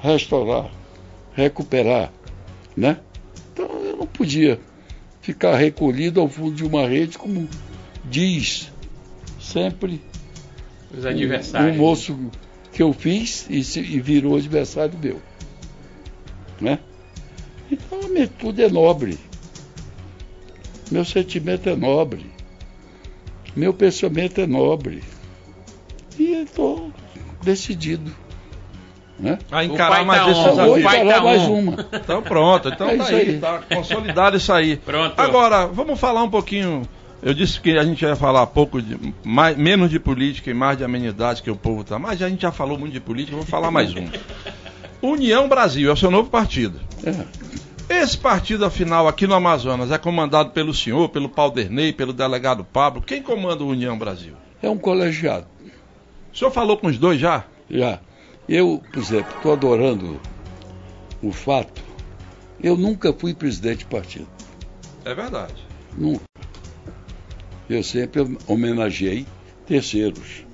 restaurar, recuperar, né? Então eu não podia ficar recolhido ao fundo de uma rede, como diz sempre os adversários. Um, um moço que eu fiz e, se, e virou adversário meu. Né? Então a minha atitude é nobre. Meu sentimento é nobre. Meu pensamento é nobre. Estou decidido. Né? A encarar mais tá encarar tá mais uma. Então pronto, então é tá aí, aí, tá consolidado isso aí. Pronto. Agora, vamos falar um pouquinho. Eu disse que a gente ia falar pouco de mais, menos de política e mais de amenidades que o povo tá. Mas a gente já falou muito de política, vou falar mais um. União Brasil é o seu novo partido. É. Esse partido, afinal, aqui no Amazonas, é comandado pelo senhor, pelo Palderney, pelo delegado Pablo. Quem comanda o União Brasil? É um colegiado. O senhor falou com os dois já? Já. Eu, por exemplo, estou adorando o fato. Eu nunca fui presidente de partido. É verdade. Nunca. Eu sempre homenageei terceiros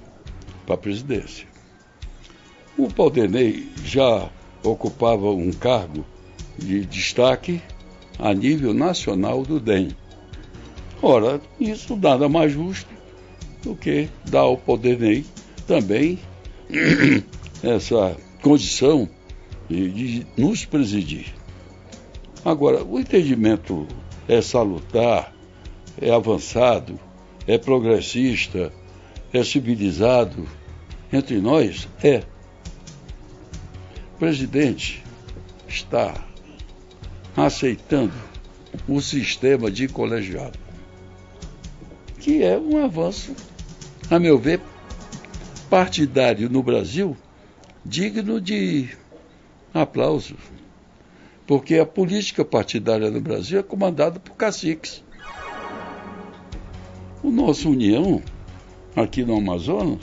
para a presidência. O Paudenei já ocupava um cargo de destaque a nível nacional do DEM. Ora, isso nada mais justo do que dar ao Paudenei também essa condição de, de nos presidir. Agora, o entendimento é salutar, é avançado, é progressista, é civilizado entre nós? É. O presidente está aceitando o sistema de colegiado, que é um avanço, a meu ver, partidário no Brasil digno de aplauso, porque a política partidária no Brasil é comandada por caciques. O nosso União, aqui no Amazonas,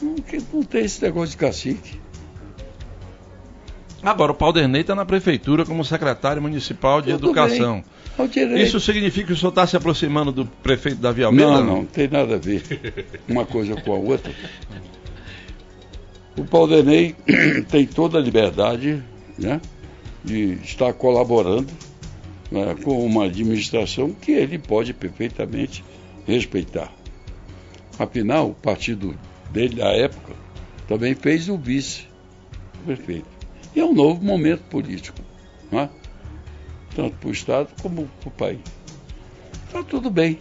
não, não tem esse negócio de cacique. Agora, o Paulderney está na prefeitura como secretário municipal de Tudo educação. Isso significa que o senhor está se aproximando do prefeito Davi Almeida? Não, não, não tem nada a ver uma coisa com a outra. O Paulderney tem toda a liberdade né, de estar colaborando né, com uma administração que ele pode perfeitamente respeitar. Afinal, o partido dele, à época, também fez o vice-prefeito. E é um novo momento político, é? Tanto para o Estado como para o país. Está tudo bem.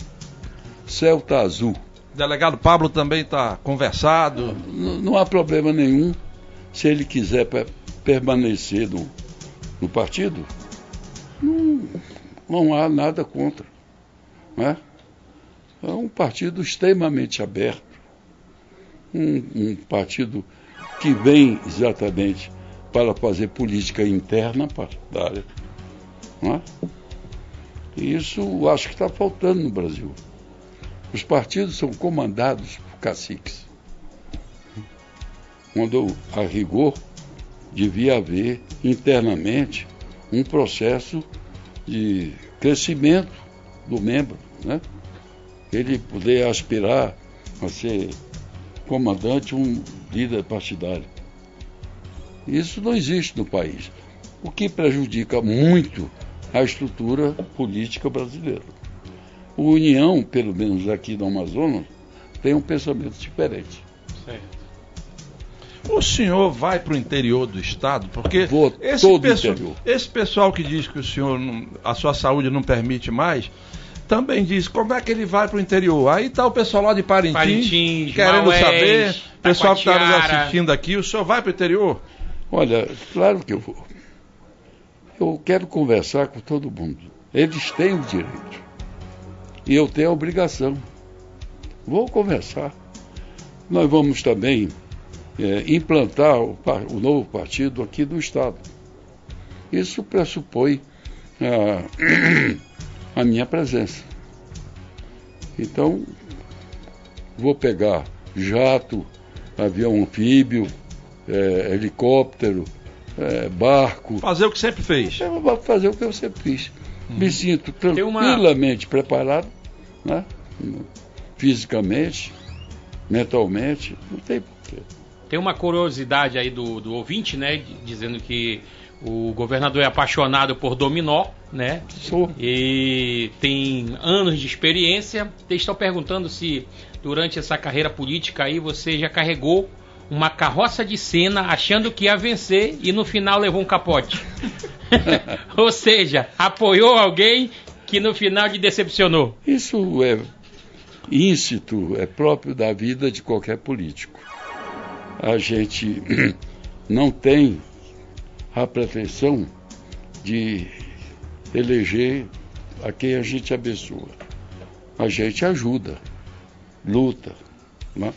Céu está azul. Delegado Pablo também está conversado. Não, não, há problema nenhum. Se ele quiser permanecer no, no partido, não, não há nada contra. É? é um partido extremamente aberto. Um, um partido que vem exatamente para fazer política interna partidária. Não é? E isso acho que está faltando no Brasil. Os partidos são comandados por caciques. Quando, a rigor, devia haver internamente um processo de crescimento do membro, né? Ele poder aspirar a ser comandante, um líder partidário. Isso não existe no país, o que prejudica muito a estrutura política brasileira. O União, pelo menos aqui no Amazonas, tem um pensamento diferente. Certo. O senhor vai para o interior do estado? Porque Vou esse, interior. esse pessoal que diz que o senhor não, a sua saúde não permite mais, também diz como é que ele vai para o interior. Aí está o pessoal lá de Parintins, Parintins querendo Maués, saber, o pessoal que está nos assistindo aqui, o senhor vai para o interior? Olha, claro que eu vou. Eu quero conversar com todo mundo. Eles têm o direito. E eu tenho a obrigação. Vou conversar. Nós vamos também é, implantar o, o, novo partido aqui do Estado. Isso pressupõe a, a minha presença. Então, vou pegar jato, avião anfíbio, é, helicóptero, é, barco. Fazer o que sempre fez. Eu vou fazer o que eu sempre fiz. Uhum. Me sinto tranquilamente uma... preparado, né? fisicamente, mentalmente, não tem porquê. Tem uma curiosidade aí do, do ouvinte, né? Dizendo que o governador é apaixonado por dominó, né? Sou. E tem anos de experiência. Eles estão perguntando se durante essa carreira política aí você já carregou uma carroça de cena achando que ia vencer e no final levou um capote. Ou seja, apoiou alguém que no final lhe decepcionou. Isso é íncito, é próprio da vida de qualquer político. A gente não tem a pretensão de eleger a quem a gente abençoa. A gente ajuda, luta. Né?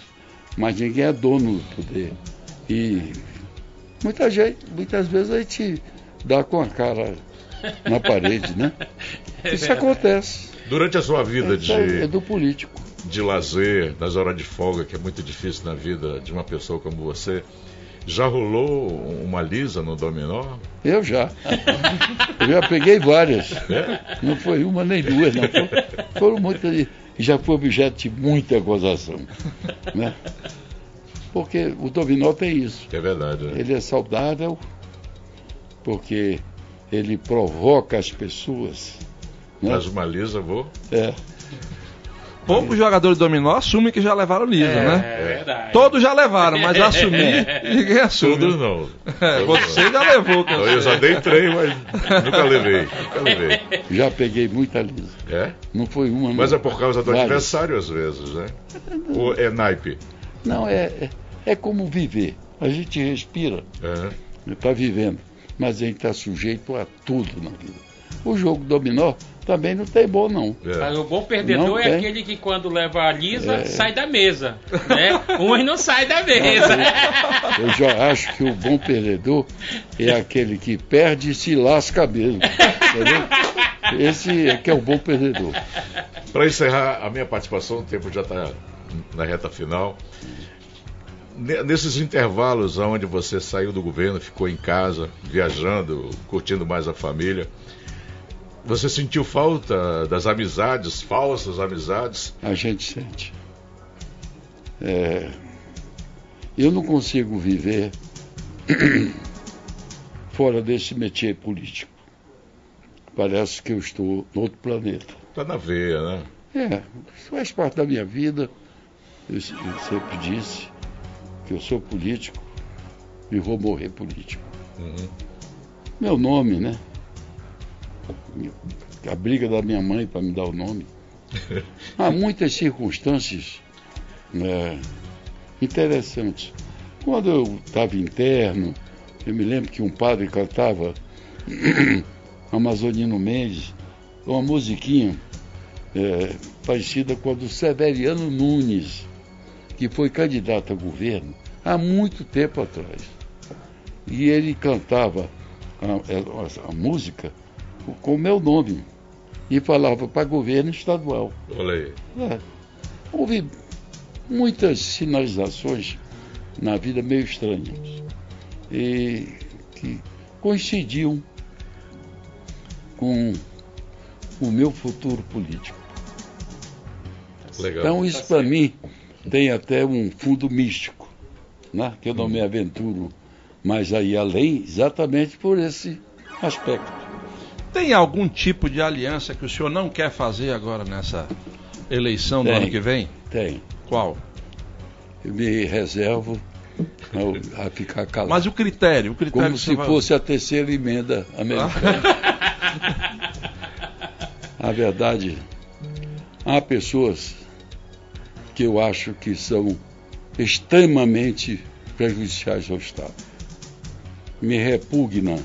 Mas ninguém é dono do poder. E muita gente, muitas vezes a gente dá com a cara na parede, né? É Isso acontece. Durante a sua vida é, de. É do político. De lazer, nas horas de folga, que é muito difícil na vida de uma pessoa como você. Já rolou uma lisa no dominó? Eu já. Eu já peguei várias. É? Não foi uma nem duas, não. Foram muitas e já foi objeto de muita gozação. Né? Porque o dominó tem isso. É verdade. Né? Ele é saudável porque ele provoca as pessoas. Né? Mas uma lisa, vou. É. Poucos jogadores de dominó assumem que já levaram lisa, é, né? É verdade. Todos já levaram, mas assumir, ninguém assume. Todos não. É, você já levou. Não, eu já dei trem, mas nunca levei. Nunca levei. Já peguei muita lisa. É? Não foi uma. Mas é por causa do Várias. adversário às vezes, né? Ou é naipe? Não, é, é, é como viver. A gente respira, está vivendo, mas a gente está sujeito a tudo na vida. O jogo dominó também não tem bom, não. É. Mas o bom perdedor não é tem. aquele que quando leva a lisa, é. sai da mesa. Né? Uns não sai da mesa. Eu, eu já acho que o bom perdedor é aquele que perde e se lasca mesmo. Entendeu? Esse é que é o bom perdedor. Para encerrar a minha participação, o tempo já está na reta final. nesses intervalos onde você saiu do governo, ficou em casa, viajando, curtindo mais a família, você sentiu falta das amizades, falsas amizades? A gente sente. É, eu não consigo viver fora desse métier político. Parece que eu estou no outro planeta. Está na veia, né? É, faz parte da minha vida. Eu, eu sempre disse que eu sou político e vou morrer político. Uhum. Meu nome, né? A briga da minha mãe para me dar o nome. Há muitas circunstâncias né, interessantes. Quando eu estava interno, eu me lembro que um padre cantava Amazonino Mendes, uma musiquinha é, parecida com a do Severiano Nunes, que foi candidato a governo há muito tempo atrás. E ele cantava a, a, a música com o meu nome e falava para governo estadual. Olha. É, houve muitas sinalizações na vida meio estranhas e que coincidiam com o meu futuro político. Legal. Então isso para mim tem até um fundo místico, né? que eu não me aventuro mais aí além, exatamente por esse aspecto. Tem algum tipo de aliança que o senhor não quer fazer agora nessa eleição do tem, ano que vem? Tem. Qual? Eu me reservo a, a ficar calado. Mas o critério, o critério Como se vai... fosse a terceira emenda americana. a verdade, há pessoas que eu acho que são extremamente prejudiciais ao Estado. Me repugna,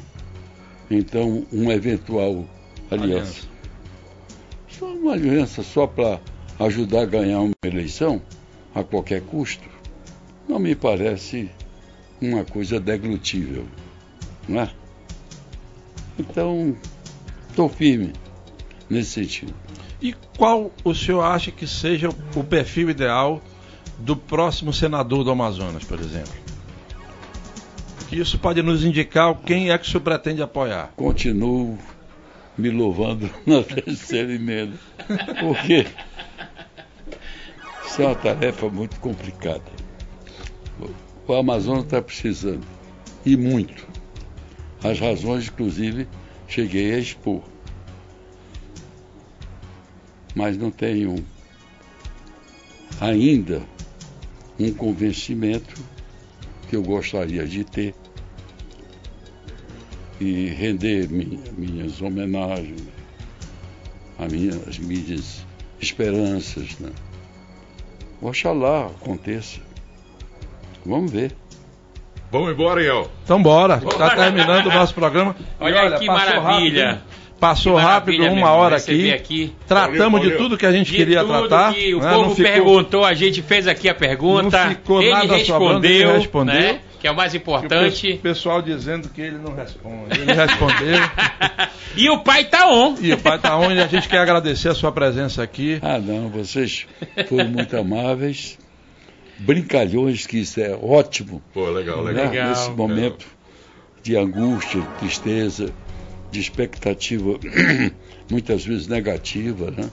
então, uma eventual aliança. Só uma aliança só para ajudar a ganhar uma eleição, a qualquer custo, não me parece uma coisa deglutível, não é? Então, estou firme nesse sentido. E qual o senhor acha que seja o perfil ideal do próximo senador do Amazonas, por exemplo? Isso pode nos indicar quem é que o senhor pretende apoiar. Continuo me louvando na terceira emenda. Porque isso é uma tarefa muito complicada. O Amazonas está precisando, e muito. As razões, inclusive, cheguei a expor mas não tenho ainda um convencimento que eu gostaria de ter e render minha, minhas homenagens, as minhas, minhas esperanças. Né? Oxalá aconteça. Vamos ver. Vamos embora, Iel. Então bora. Está terminando o nosso programa. Olha, olha que maravilha. Rápido, Passou rápido, uma hora aqui. aqui. Tratamos valeu, de tudo que a gente de queria tratar. Que o né? povo ficou, perguntou, a gente fez aqui a pergunta. Não ficou ele nada respondeu, ele respondeu. Né? Que é o mais importante. O pessoal dizendo que ele não responde. Ele respondeu. e o pai tá on. E o pai tá on e a gente quer agradecer a sua presença aqui. Ah, não, vocês foram muito amáveis. Brincalhões, que isso é ótimo. Pô, legal, legal. Né? Nesse momento legal. de angústia, tristeza de expectativa muitas vezes negativa, né?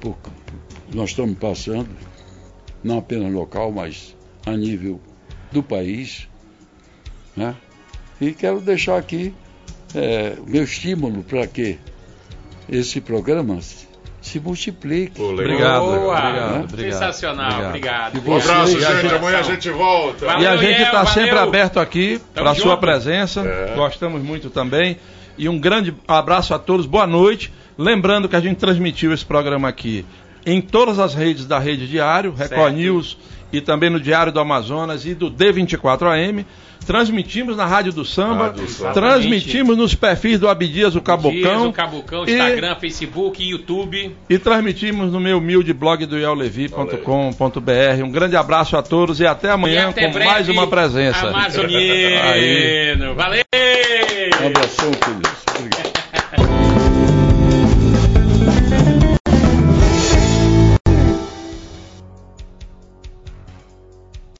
Porque nós estamos passando, não apenas local, mas a nível do país, né? E quero deixar aqui é, o meu estímulo para que esse programa se multiplique. Pô, obrigado, Boa, obrigado, obrigado, Sensacional, obrigado. obrigado. Um abraço, gente. Amanhã a gente volta. Valeu, e a gente está sempre aberto aqui para a sua presença. É. Gostamos muito também e um grande abraço a todos, boa noite. Lembrando que a gente transmitiu esse programa aqui em todas as redes da Rede Diário, Record News e também no Diário do Amazonas e do D24AM. Transmitimos na Rádio do Samba, Rádio transmitimos nos perfis do Abdias o Cabocão, o Cabocão Instagram, e, Facebook, YouTube. E transmitimos no meu humilde blog do iaulevi.com.br. Um grande abraço a todos e até amanhã e até com breve, mais uma presença. Amazoniano. Valeu! Um abração, Obrigado.